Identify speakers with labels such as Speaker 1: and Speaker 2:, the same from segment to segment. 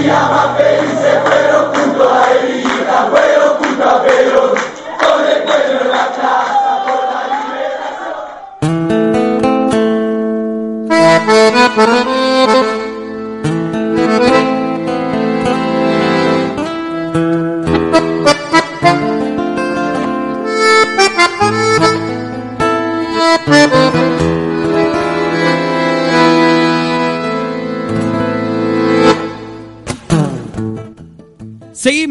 Speaker 1: María va feliz, pero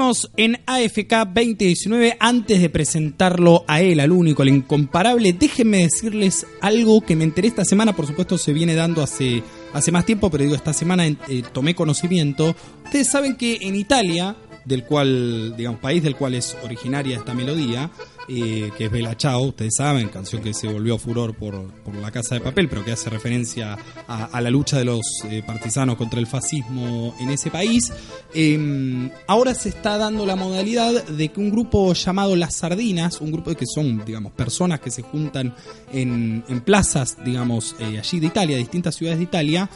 Speaker 1: Seguimos en AFK 2019. Antes de presentarlo a él, al único, al incomparable, déjenme decirles algo que me enteré esta semana. Por supuesto, se viene dando hace, hace más tiempo, pero digo, esta semana eh, tomé conocimiento. Ustedes saben que en Italia, del cual, digamos, país del cual es originaria esta melodía, eh, que es Bella Chao, ustedes saben, canción que se volvió furor por, por La Casa de Papel, pero que hace referencia a, la lucha de los eh, partisanos contra el fascismo en ese país. Em, ahora se está dando la modalidad de que un grupo llamado Las Sardinas, un grupo que son, digamos, personas que se juntan en, en plazas, digamos, eh, allí de Italia, distintas ciudades de Italia,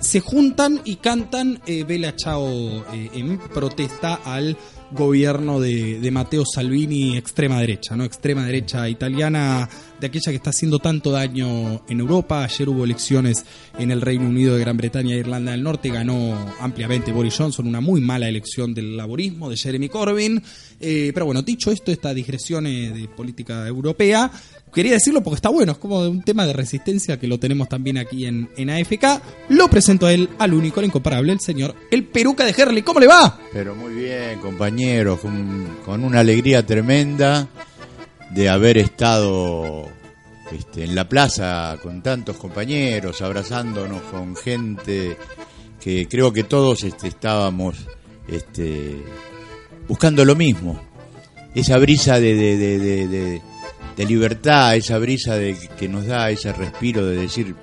Speaker 1: se juntan y cantan Bella Chao en protesta al gobierno de, de, Matteo Salvini extrema derecha, ¿no? Extrema derecha italiana, de aquella que está haciendo tanto daño en Europa. Ayer hubo elecciones en el Reino Unido de Gran Bretaña e Irlanda del Norte, ganó ampliamente Boris Johnson, una muy mala elección del laborismo de Jeremy Corbyn. Eh, pero bueno, dicho esto, esta digresión de política europea, Quería decirlo porque está bueno, es como un tema de resistencia que lo tenemos también aquí en, en AFK. Lo presento a él, al único, al incomparable, el señor, el peruca de Herley. ¿Cómo le va?
Speaker 2: Pero muy bien, compañero, con, una alegría tremenda de haber estado este, en la plaza con tantos compañeros, abrazándonos con gente que creo que todos este, estábamos este, buscando lo mismo. Esa brisa de, de libertad, esa brisa de, que nos da ese respiro de decir,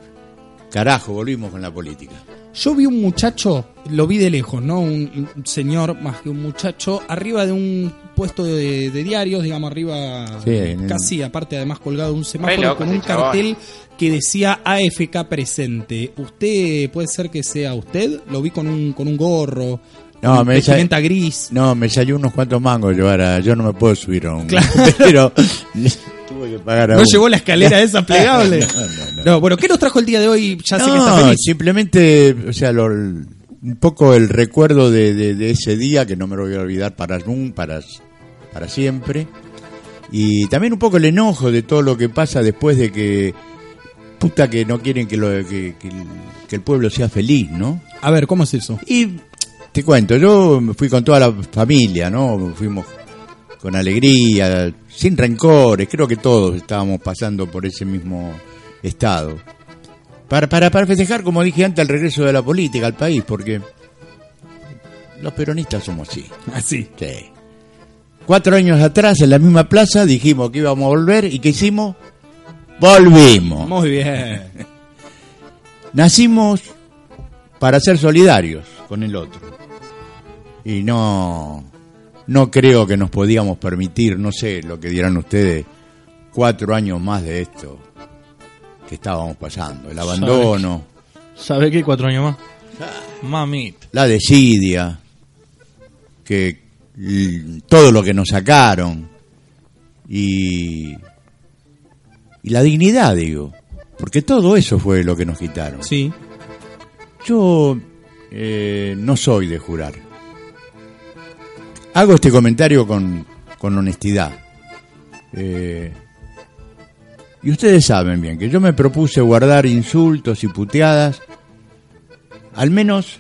Speaker 2: carajo, volvimos con la política.
Speaker 1: Yo vi un muchacho, lo vi de lejos, ¿no? Un, señor más que un muchacho, arriba de un puesto de, diarios, digamos, arriba, casi, aparte además colgado un semáforo con un cartel que decía AFK presente. ¿Usted puede ser que sea usted? Lo vi con un, con un gorro.
Speaker 2: No, me gris. No, me salió unos cuantos mangos llevar Yo no me puedo subir a un... Pero
Speaker 1: ¿No llegó la escalera esa plegable? no, bueno, ¿qué nos trajo el día de hoy? Ya sé que está feliz.
Speaker 2: simplemente, o sea, un poco el recuerdo de, ese día que no me lo voy a olvidar para, para, para siempre. Y también un poco el enojo de todo lo que pasa después de que puta que no quieren que, lo, que, que, el pueblo sea feliz, ¿no?
Speaker 1: A ver, ¿cómo es eso?
Speaker 2: Y te cuento, yo fui con toda la familia, ¿no? Fuimos con alegría, sin rencores, creo que todos estábamos pasando por ese mismo estado. Para, para, para festejar, como dije antes, el regreso de la política al país, porque los peronistas somos así.
Speaker 1: Así.
Speaker 2: Sí. Cuatro años atrás, en la misma plaza, dijimos que íbamos a volver y ¿qué hicimos? Volvimos.
Speaker 1: Muy bien.
Speaker 2: Nacimos para ser solidarios con el otro. Y no no creo que nos podíamos permitir, no sé lo que dirán ustedes, cuatro años más de esto que estábamos pasando. El abandono.
Speaker 1: ¿Sabe qué? Cuatro años más. Mamita.
Speaker 2: La desidia. Que todo lo que nos sacaron. Y. Y la dignidad, digo. Porque todo eso fue lo que nos quitaron.
Speaker 1: Sí.
Speaker 2: Yo eh, no soy de jurar. Hago este comentario con, honestidad. Eh, y ustedes saben bien que yo me propuse guardar insultos y puteadas, al menos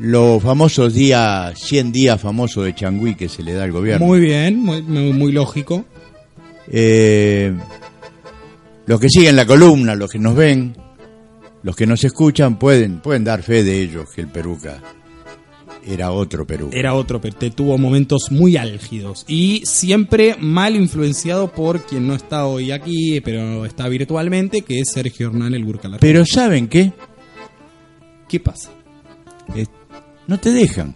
Speaker 2: los famosos días, 100 días famosos de Changui que se le da al gobierno.
Speaker 1: Muy bien, muy, muy, lógico.
Speaker 2: Eh, los que siguen la columna, los que nos ven, los que nos escuchan, pueden, pueden dar fe de ellos que el Peruca era otro Perú.
Speaker 1: Era otro, pero te tuvo momentos muy álgidos. Y siempre mal influenciado por quien no está hoy aquí, pero está virtualmente, que es Sergio Hernán el Burcalar.
Speaker 2: Pero ¿saben qué?
Speaker 1: ¿qué pasa?
Speaker 2: Eh, no te dejan,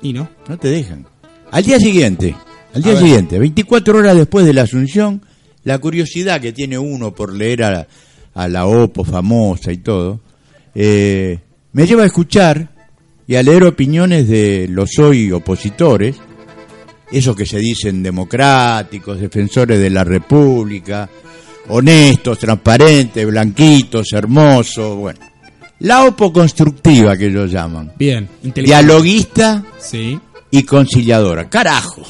Speaker 1: ¿Y no?
Speaker 2: no te dejan. Al día siguiente, al día siguiente, 24 horas después de la Asunción, la curiosidad que tiene uno por leer a, a la OPO famosa y todo, eh, me lleva a escuchar y a leer opiniones de los hoy opositores, esos que se dicen democráticos, defensores de la República, honestos, transparentes, blanquitos, hermosos, bueno. La OPO constructiva que ellos llaman.
Speaker 1: Bien.
Speaker 2: Dialoguista
Speaker 1: Sí.
Speaker 2: y conciliadora. Carajo.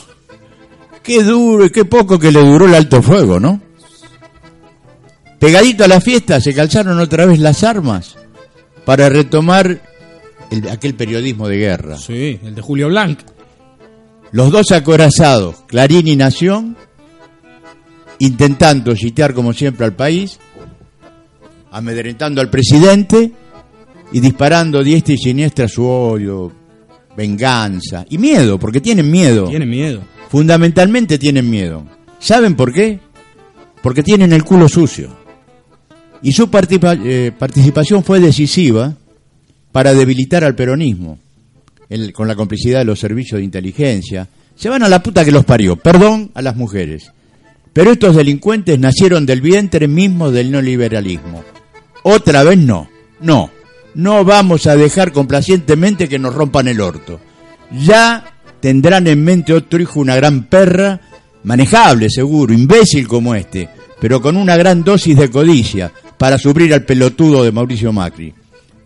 Speaker 2: Qué duro y qué poco que le duró el alto fuego, ¿no? Pegadito a la fiesta se calzaron otra vez las armas para retomar el- aquel periodismo de guerra.
Speaker 1: Sí, el de Julio Blanc.
Speaker 2: Los dos acorazados, Clarín y Nación, intentando sitiar como siempre al país, amedrentando al presidente y disparando diestra y siniestra su odio, venganza y miedo, porque tienen miedo.
Speaker 1: Tiene miedo.
Speaker 2: Fundamentalmente tienen miedo. ¿Saben por qué? Porque tienen el culo sucio. Y su eh, participación fue decisiva para debilitar al peronismo, el- con la complicidad de los servicios de inteligencia. Se van a la puta que los parió, perdón a las mujeres. Pero estos delincuentes nacieron del vientre mismo del neoliberalismo. Otra vez no, no, no vamos a dejar complacientemente que nos rompan el orto. Ya tendrán en mente otro hijo, una gran perra, manejable seguro, imbécil como este, pero con una gran dosis de codicia para subir al pelotudo de Mauricio Macri.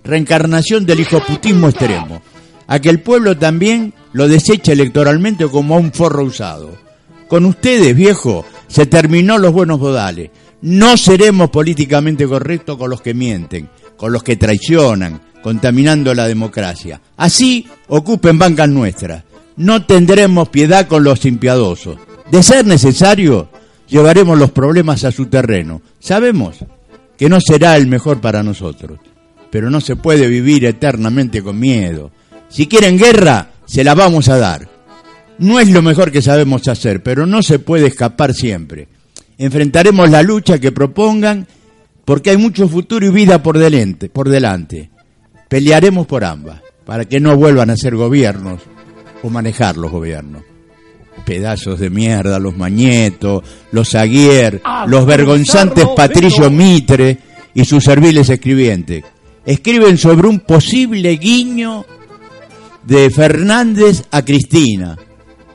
Speaker 2: Reencarnación del hijoputismo extremo, a que el pueblo también lo desecha electoralmente como a un forro usado. Con ustedes, viejo, se terminó los buenos modales. No seremos políticamente correctos con los que mienten, con los que traicionan, contaminando la democracia. Así ocupen bancas nuestras. No tendremos piedad con los impiadosos. De ser necesario, llevaremos los problemas a su terreno. Sabemos que no será el mejor para nosotros, pero no se puede vivir eternamente con miedo. Si quieren guerra, se la vamos a dar. No es lo mejor que sabemos hacer, pero no se puede escapar siempre. Enfrentaremos la lucha que propongan porque hay mucho futuro y vida por delante. Por delante. Pelearemos por ambas, para que no vuelvan a ser gobiernos o manejar los gobiernos. Pedazos de mierda, los Mañeto, los Aguier, los vergonzantes Patricio Mitre y sus serviles escribientes. Escriben sobre un posible guiño de Fernández a Cristina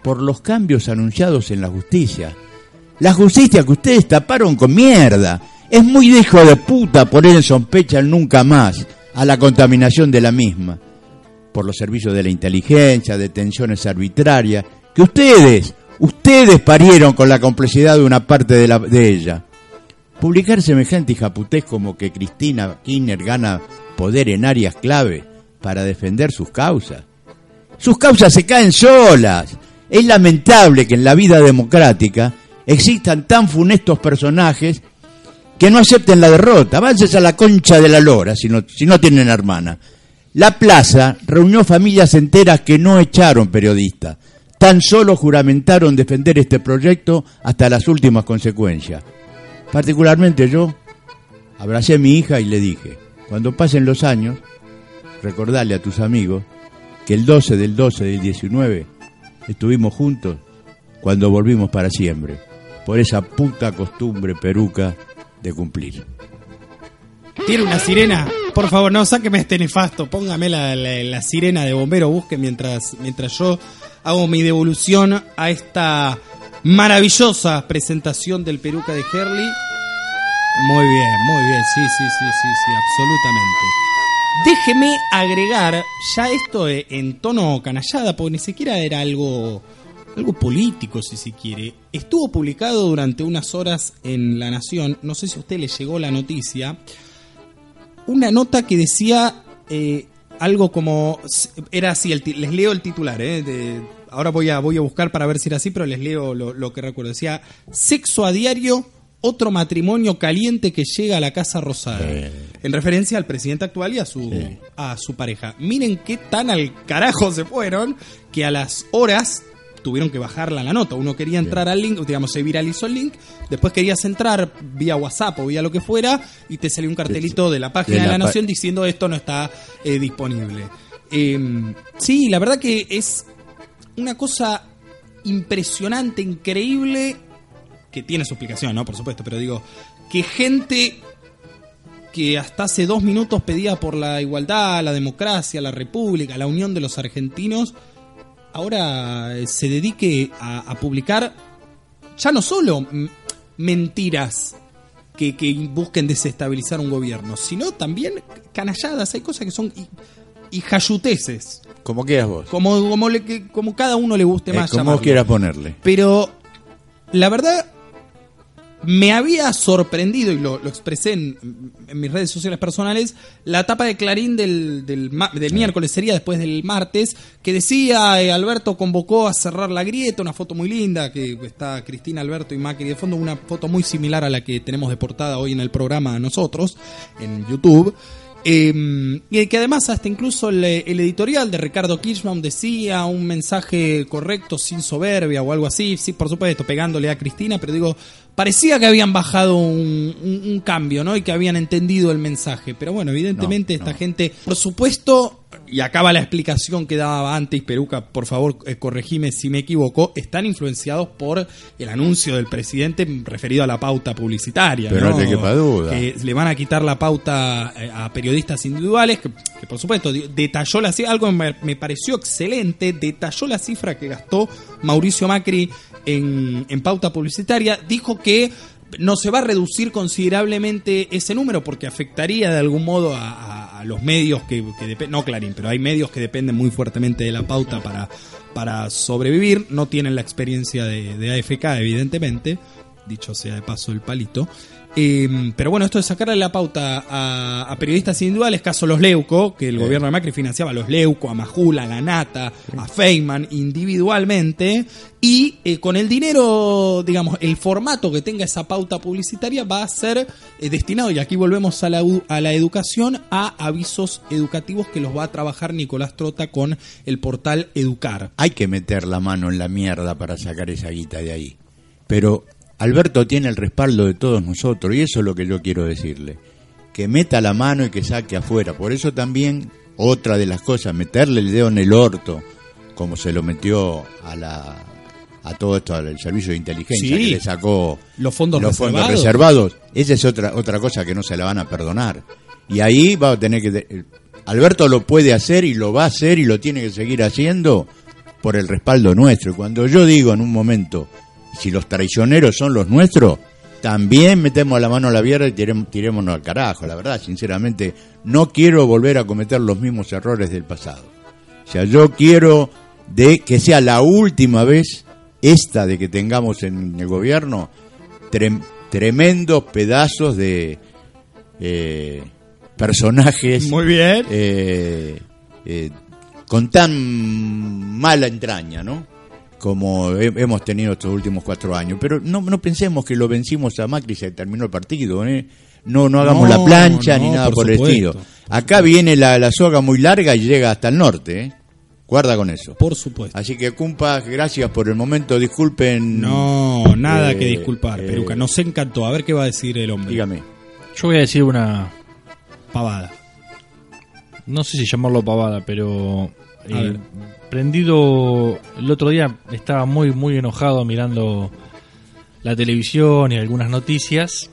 Speaker 2: por los cambios anunciados en la justicia. La justicia que ustedes taparon con mierda. Es muy de hijo de puta poner en sospecha nunca más a la contaminación de la misma. Por los servicios de la inteligencia, detenciones arbitrarias, que ustedes, ustedes parieron con la complicidad de una parte de, la, de ella. Publicar semejante hijaputés como que Cristina Kirchner gana poder en áreas clave para defender sus causas. Sus causas se caen solas. Es lamentable que en la vida democrática existan tan funestos personajes que no acepten la derrota. Avances a la concha de la lora si no, si no tienen hermana. La plaza reunió familias enteras que no echaron periodistas. Tan solo juramentaron defender este proyecto hasta las últimas consecuencias. Particularmente yo abracé a mi hija y le dije, cuando pasen los años, recordarle a tus amigos que el 12 del 12 del 19 estuvimos juntos cuando volvimos para siempre, por esa puta costumbre peruca de cumplir.
Speaker 1: Tiene una sirena. Por favor, no sáqueme este nefasto. Póngame la, sirena de bombero. Busque mientras, mientras yo hago mi devolución a esta maravillosa presentación del peruca de Herley. Muy bien, muy bien. Sí, sí, sí, sí, sí, absolutamente. Déjeme agregar ya esto eh, en tono canallada, porque ni siquiera era algo, algo político, si se quiere. Estuvo publicado durante unas horas en La Nación, no sé si a usted le llegó la noticia, una nota que decía eh, algo como era así el les leo el titular eh, de- ahora voy a voy a buscar para ver si era así pero les leo lo, lo que recuerdo decía sexo a diario otro matrimonio caliente que llega a la Casa Rosada. En referencia al presidente actual y a su, a su pareja. Miren qué tan al carajo se fueron que a las horas tuvieron que bajarla la nota. Uno quería entrar al link, digamos, se viralizó el link, después querías entrar vía WhatsApp o vía lo que fuera y te salió un cartelito de la página de la, Nación diciendo esto no está eh, disponible. Em, sí, la verdad que es una cosa impresionante, increíble, que tiene su explicación, ¿no? Por supuesto, pero digo, que gente que hasta hace dos minutos pedía por la igualdad, la democracia, la república, la unión de los argentinos, ahora eh, se dedique a, publicar ya no solo mentiras que, busquen desestabilizar un gobierno, sino también canalladas, hay cosas que son y, jayuteces.
Speaker 2: Como quieras vos.
Speaker 1: Como, como, como cada uno le guste más.
Speaker 2: como quieras ponerle.
Speaker 1: Pero la verdad me había sorprendido, y lo, expresé en, mis redes sociales personales, la tapa de Clarín del, del, miércoles, sería después del martes, que decía eh, Alberto convocó a cerrar la grieta, una foto muy linda, que está Cristina, Alberto y Macri de fondo, una foto muy similar a la que tenemos de portada hoy en el programa nosotros, en YouTube. Eh, y que además hasta incluso el, editorial de Ricardo Kirchbaum decía un mensaje correcto, sin soberbia o algo así, sí, por supuesto, pegándole a Cristina, pero digo, parecía que habían bajado un, cambio, ¿no? Y que habían entendido el mensaje. Pero bueno, evidentemente esta gente, por supuesto, y acaba la explicación que daba antes, Peruca, por favor, eh, corregime si me equivoco, están influenciados por el anuncio del presidente referido a la pauta publicitaria.
Speaker 2: Pero no, te quepa duda.
Speaker 1: Que le van a quitar la pauta eh, a periodistas individuales, que, por supuesto detalló la cifra, algo me, me pareció excelente, detalló la cifra que gastó Mauricio Macri en, pauta publicitaria, dijo que no se va a reducir considerablemente ese número porque afectaría de algún modo a, los medios que, dependen, no Clarín, pero hay medios que dependen muy fuertemente de la pauta para, para sobrevivir, no tienen la experiencia de, de AFK evidentemente, dicho sea de paso el palito, Em, pero bueno, esto de sacarle la pauta a, periodistas individuales, caso los Leuco, que el gobierno de Macri financiaba a los Leuco, a Majula, a la Nata, a Feynman individualmente, y eh, con el dinero, digamos, el formato que tenga esa pauta publicitaria va a ser eh, destinado, y aquí volvemos a la, a la educación, a avisos educativos que los va a trabajar Nicolás Trota con el portal Educar.
Speaker 2: Hay que meter la mano en la mierda para sacar esa guita de ahí. Pero Alberto tiene el respaldo de todos nosotros y eso es lo que yo quiero decirle. Que meta la mano y que saque afuera. Por eso también otra de las cosas, meterle el dedo en el orto, como se lo metió a la a todo esto al servicio de inteligencia que le sacó
Speaker 1: los fondos,
Speaker 2: los fondos reservados. Esa es otra otra cosa que no se la van a perdonar. Y ahí va a tener que Alberto lo puede hacer y lo va a hacer y lo tiene que seguir haciendo por el respaldo nuestro. Y cuando yo digo en un momento si los traicioneros son los nuestros, también metemos la mano a la vierra y tirémonos al carajo. La verdad, sinceramente, no quiero volver a cometer los mismos errores del pasado. O sea, yo quiero de que sea la última vez esta de que tengamos en el gobierno tremendos pedazos de eh, personajes
Speaker 1: muy bien
Speaker 2: eh, eh, con tan mala entraña, ¿no? Como hemos tenido estos últimos cuatro años. Pero no, no pensemos que lo vencimos a Macri y se terminó el partido. ¿eh? No, no hagamos la plancha ni nada por, el estilo. Acá viene la, la, soga muy larga y llega hasta el norte. ¿eh? Guarda con eso.
Speaker 1: Por supuesto.
Speaker 2: Así que, Cumpa, gracias por el momento. Disculpen.
Speaker 1: No, nada que eh, disculpar, eh, Peruca. Nos encantó. A ver qué va a decir el hombre.
Speaker 2: Dígame.
Speaker 3: Yo voy a decir una
Speaker 1: pavada.
Speaker 3: No sé si llamarlo pavada, pero eh, prendido el otro día estaba muy muy enojado mirando la televisión y algunas noticias.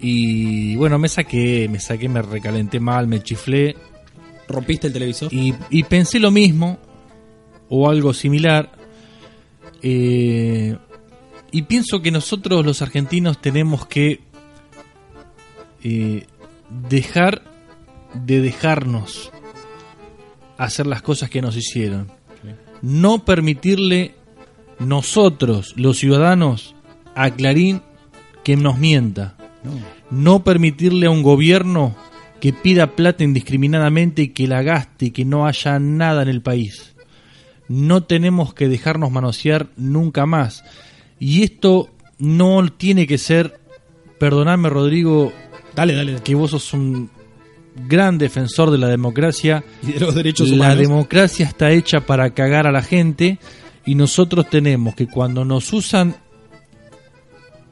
Speaker 3: Y bueno me saqué me saqué me recalenté mal me chiflé.
Speaker 1: Rompiste el televisor
Speaker 3: y, pensé lo mismo o algo similar. Eh, y pienso que nosotros los argentinos tenemos que eh, dejar de dejarnos hacer las cosas que nos hicieron. No permitirle nosotros, los ciudadanos, a Clarín que nos mienta. No. permitirle a un gobierno que pida plata indiscriminadamente y que la gaste y que no haya nada en el país. No tenemos que dejarnos manosear nunca más. Y esto no tiene que ser, perdonadme Rodrigo,
Speaker 1: Dale, dale.
Speaker 3: que vos sos un gran defensor de la democracia.
Speaker 1: Y de los derechos
Speaker 3: la
Speaker 1: humanos.
Speaker 3: democracia está hecha para cagar a la gente y nosotros tenemos que cuando nos usan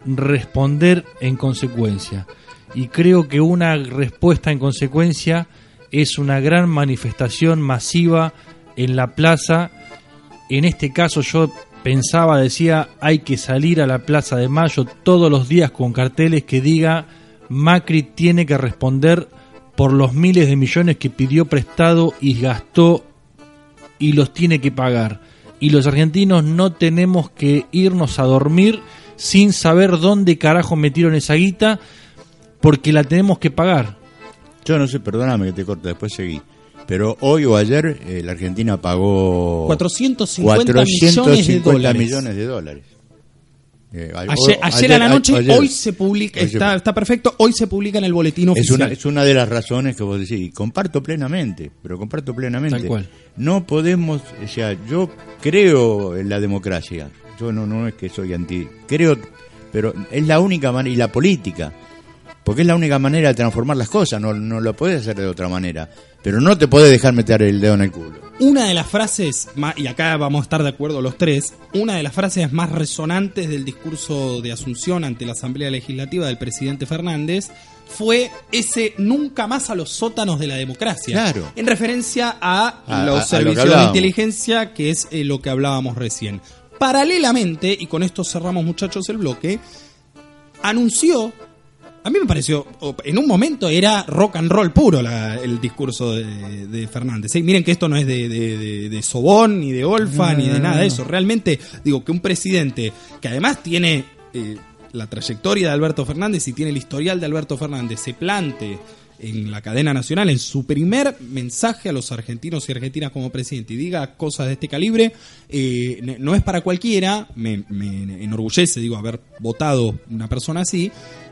Speaker 3: responder en consecuencia. Y creo que una respuesta en consecuencia es una gran manifestación masiva en la plaza. En este caso yo pensaba, decía, hay que salir a la Plaza de Mayo todos los días con carteles que diga Macri tiene que responder por los miles de millones que pidió prestado y gastó y los tiene que pagar. Y los argentinos no tenemos que irnos a dormir sin saber dónde carajo metieron esa guita porque la tenemos que pagar.
Speaker 2: Yo no sé, perdóname que te corto, después seguí. Pero hoy o ayer eh, la Argentina pagó
Speaker 1: 450
Speaker 2: 450
Speaker 1: millones de dólares.
Speaker 2: millones de dólares. Eh,
Speaker 1: Ayer, ayer a la noche,
Speaker 2: ayer.
Speaker 1: hoy se publica, está, está perfecto, hoy se publica en el boletín
Speaker 2: es
Speaker 1: oficial.
Speaker 2: una, es una de las razones que vos decís, y comparto plenamente, pero comparto plenamente.
Speaker 3: Tal cual.
Speaker 2: No podemos, o sea, yo creo en la democracia, yo no, no es que soy anti, creo, pero es la única manera, y la política, porque es la única manera de transformar las cosas, no, no lo puedes hacer de otra manera, pero no te puedes dejar meter el dedo en el culo.
Speaker 1: Una de las frases, y acá vamos a estar de acuerdo los tres, una de las frases más resonantes del discurso de Asunción ante la Asamblea Legislativa del presidente Fernández fue ese nunca más a los sótanos de la democracia.
Speaker 2: Claro.
Speaker 1: En referencia a,
Speaker 2: A- a- a
Speaker 1: los
Speaker 2: lo
Speaker 1: servicios de inteligencia, que es eh, lo que hablábamos recién. Paralelamente, y con esto cerramos muchachos el bloque, anunció, a mí me pareció, en un momento era rock and roll puro la- el discurso de, de Fernández. ¿eh? Miren que esto no es de, de, de- de Sobón, ni de Olfa, ni de nada de eso. Realmente, digo, que un presidente que además tiene eh, la trayectoria de Alberto Fernández y tiene el historial de Alberto Fernández, se plante en la cadena nacional en su primer mensaje a los argentinos y argentinas como presidente y diga cosas de este calibre, eh, no es para cualquiera, me, me enorgullece, digo, haber votado una persona así,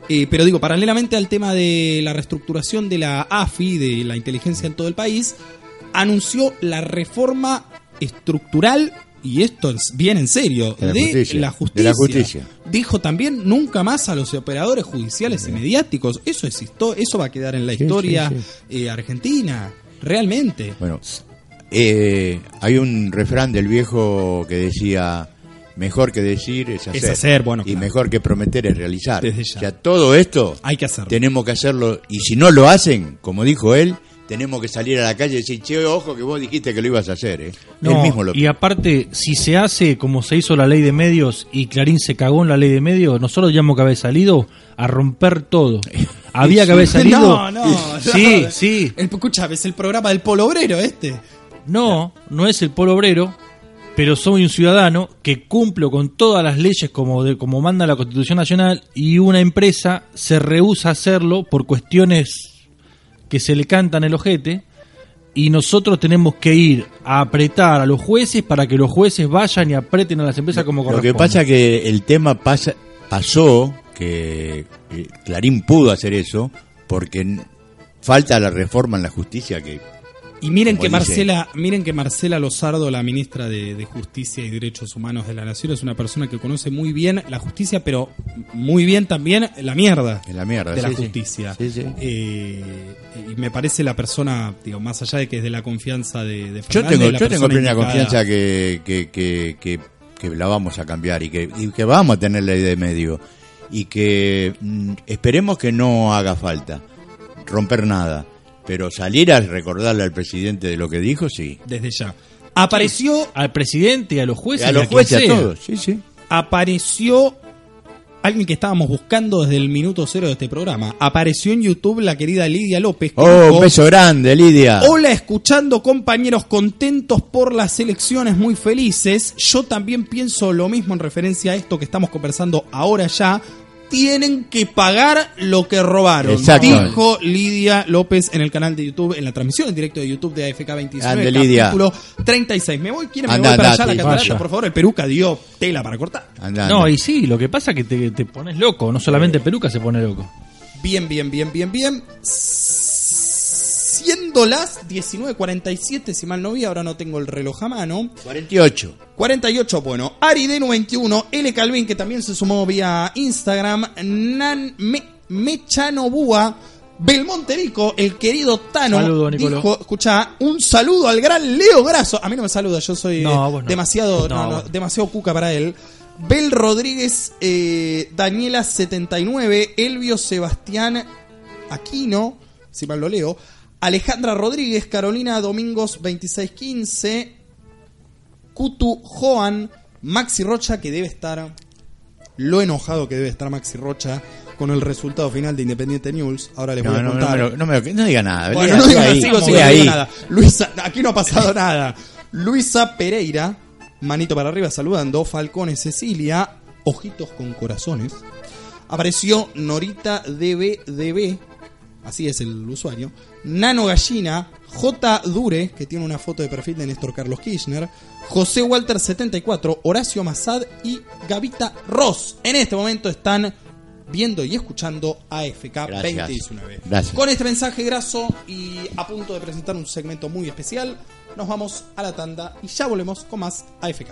Speaker 1: eh, pero digo, paralelamente al tema de la reestructuración de la AFI, de la inteligencia en todo el país, anunció la reforma estructural, y esto es bien en serio,
Speaker 2: De la justicia,
Speaker 1: la
Speaker 2: de la justicia.
Speaker 1: Dijo también nunca más a los operadores judiciales y mediáticos. Eso existó, eso va a quedar en la
Speaker 2: Sí,
Speaker 1: historia
Speaker 2: sí,
Speaker 1: eh, argentina, realmente.
Speaker 2: Bueno, eh, hay un refrán del viejo que decía, mejor que decir es hacer.
Speaker 1: hacer, bueno,
Speaker 2: Y
Speaker 1: claro.
Speaker 2: mejor que prometer es realizar.
Speaker 1: Desde ya.
Speaker 2: O sea, todo esto
Speaker 1: Hay que hacerlo.
Speaker 2: tenemos que hacerlo. Y si no lo hacen, como dijo él, tenemos que salir a la calle y decir, che, ojo que vos dijiste que lo ibas a hacer. ¿eh?
Speaker 3: No,
Speaker 2: él mismo lo
Speaker 3: y aparte, si se hace como se hizo la ley de medios y Clarín se cagó en la ley de medios, nosotros teníamos que haber salido a romper todo. Había que haber salido.
Speaker 1: No, no,
Speaker 3: Sí,
Speaker 1: no.
Speaker 3: sí.
Speaker 1: El, escucha, es el programa del polo obrero este.
Speaker 3: No, no es el polo obrero, pero soy un ciudadano que cumplo con todas las leyes como, de, como manda la Constitución Nacional y una empresa se rehúsa a hacerlo por cuestiones que se le cantan el ojete y nosotros tenemos que ir a apretar a los jueces para que los jueces vayan y aprieten a las empresas como
Speaker 2: Lo
Speaker 3: corresponde.
Speaker 2: que pasa que el tema pasa, pasó, que eh, Clarín pudo hacer eso, porque falta la reforma en la justicia que
Speaker 1: Y miren
Speaker 2: Como
Speaker 1: que
Speaker 2: dice.
Speaker 1: Marcela, miren que Marcela Lozardo, la ministra de, de Justicia y Derechos Humanos de la Nación, es una persona que conoce muy bien la justicia, pero muy bien también la mierda
Speaker 2: es la mierda.
Speaker 1: de la
Speaker 2: sí,
Speaker 1: justicia.
Speaker 2: Sí, sí.
Speaker 1: Eh, y me parece la persona, digo, más allá de que es de la confianza de, de
Speaker 2: Yo tengo,
Speaker 1: la
Speaker 2: yo tengo plena
Speaker 1: indicada.
Speaker 2: confianza que, que, que, que, que la vamos a cambiar y que, y que vamos a tener la idea de medio. Y que mm, esperemos que no haga falta romper nada. Pero salir a recordarle al presidente de lo que dijo, sí.
Speaker 1: Desde ya. Apareció,
Speaker 3: Al presidente, a los jueces,
Speaker 2: a los jueces, a todos. Sí, sí.
Speaker 1: apareció alguien que estábamos buscando desde el minuto cero de este programa. Apareció en YouTube la querida Lidia López. que
Speaker 2: Oh, un beso grande, Lidia.
Speaker 1: Hola, escuchando compañeros contentos por las elecciones, muy felices. Yo también pienso lo mismo en referencia a esto que estamos conversando ahora ya. Tienen que pagar lo que robaron,
Speaker 2: Exacto.
Speaker 1: dijo Lidia López en el canal de YouTube, en la transmisión en directo de YouTube de AFK 29,
Speaker 2: Ande, Lidia.
Speaker 1: capítulo 36. Me voy, ¿quieren me
Speaker 2: Anda,
Speaker 1: voy para allá la catarata?
Speaker 3: vaya.
Speaker 1: Por favor, el peruca dio tela para cortar.
Speaker 2: Anda,
Speaker 3: No,
Speaker 2: anda.
Speaker 3: y sí, lo que pasa es que te, te pones loco, no solamente Peluca se pone loco.
Speaker 1: Bien, bien, bien, bien, bien. Las 19.47, si mal no vi, ahora no tengo el reloj a mano.
Speaker 2: 48.
Speaker 1: 48, bueno, Arideno21, L Calvin, que también se sumó vía Instagram, Nan Me, Mechano Búa, Belmonte Vico, el querido Tano,
Speaker 3: Saludo,
Speaker 1: dijo, escucha, un saludo al gran Leo Graso. A mí no me saluda, yo soy
Speaker 3: No, vos no.
Speaker 1: demasiado,
Speaker 3: No,
Speaker 1: no, no,
Speaker 3: vos.
Speaker 1: demasiado cuca para él. Bel Rodríguez, eh, Daniela 79, Elvio Sebastián Aquino, si mal lo leo, Alejandra Rodríguez, Carolina Domingos 2615, Kutu Joan, Maxi Rocha, que debe estar lo enojado que debe estar Maxi Rocha con el resultado final de Independiente News. Ahora les voy
Speaker 2: No,
Speaker 1: a
Speaker 2: no, no,
Speaker 1: contar.
Speaker 2: me lo- no, me no diga nada.
Speaker 1: Bueno, no
Speaker 2: diga
Speaker 1: nada,
Speaker 2: ahí,
Speaker 1: sigo, sigo,
Speaker 2: diga
Speaker 1: no digo
Speaker 2: ahí.
Speaker 1: nada. Luisa, aquí no ha pasado nada. Luisa Pereira, manito para arriba saludando. Falcone Cecilia, ojitos con corazones. Apareció Norita DBDB, así es el usuario. Nano Gallina, J. Dure, que tiene una foto de perfil de Néstor Carlos Kirchner. José Walter 74, Horacio Mazad y Gavita Ross. En este momento están viendo y escuchando AFK
Speaker 2: Gracias.
Speaker 1: 2019.
Speaker 2: Gracias.
Speaker 1: Con este mensaje graso y a punto de presentar un segmento muy especial, nos vamos a la tanda y ya volvemos con más AFK.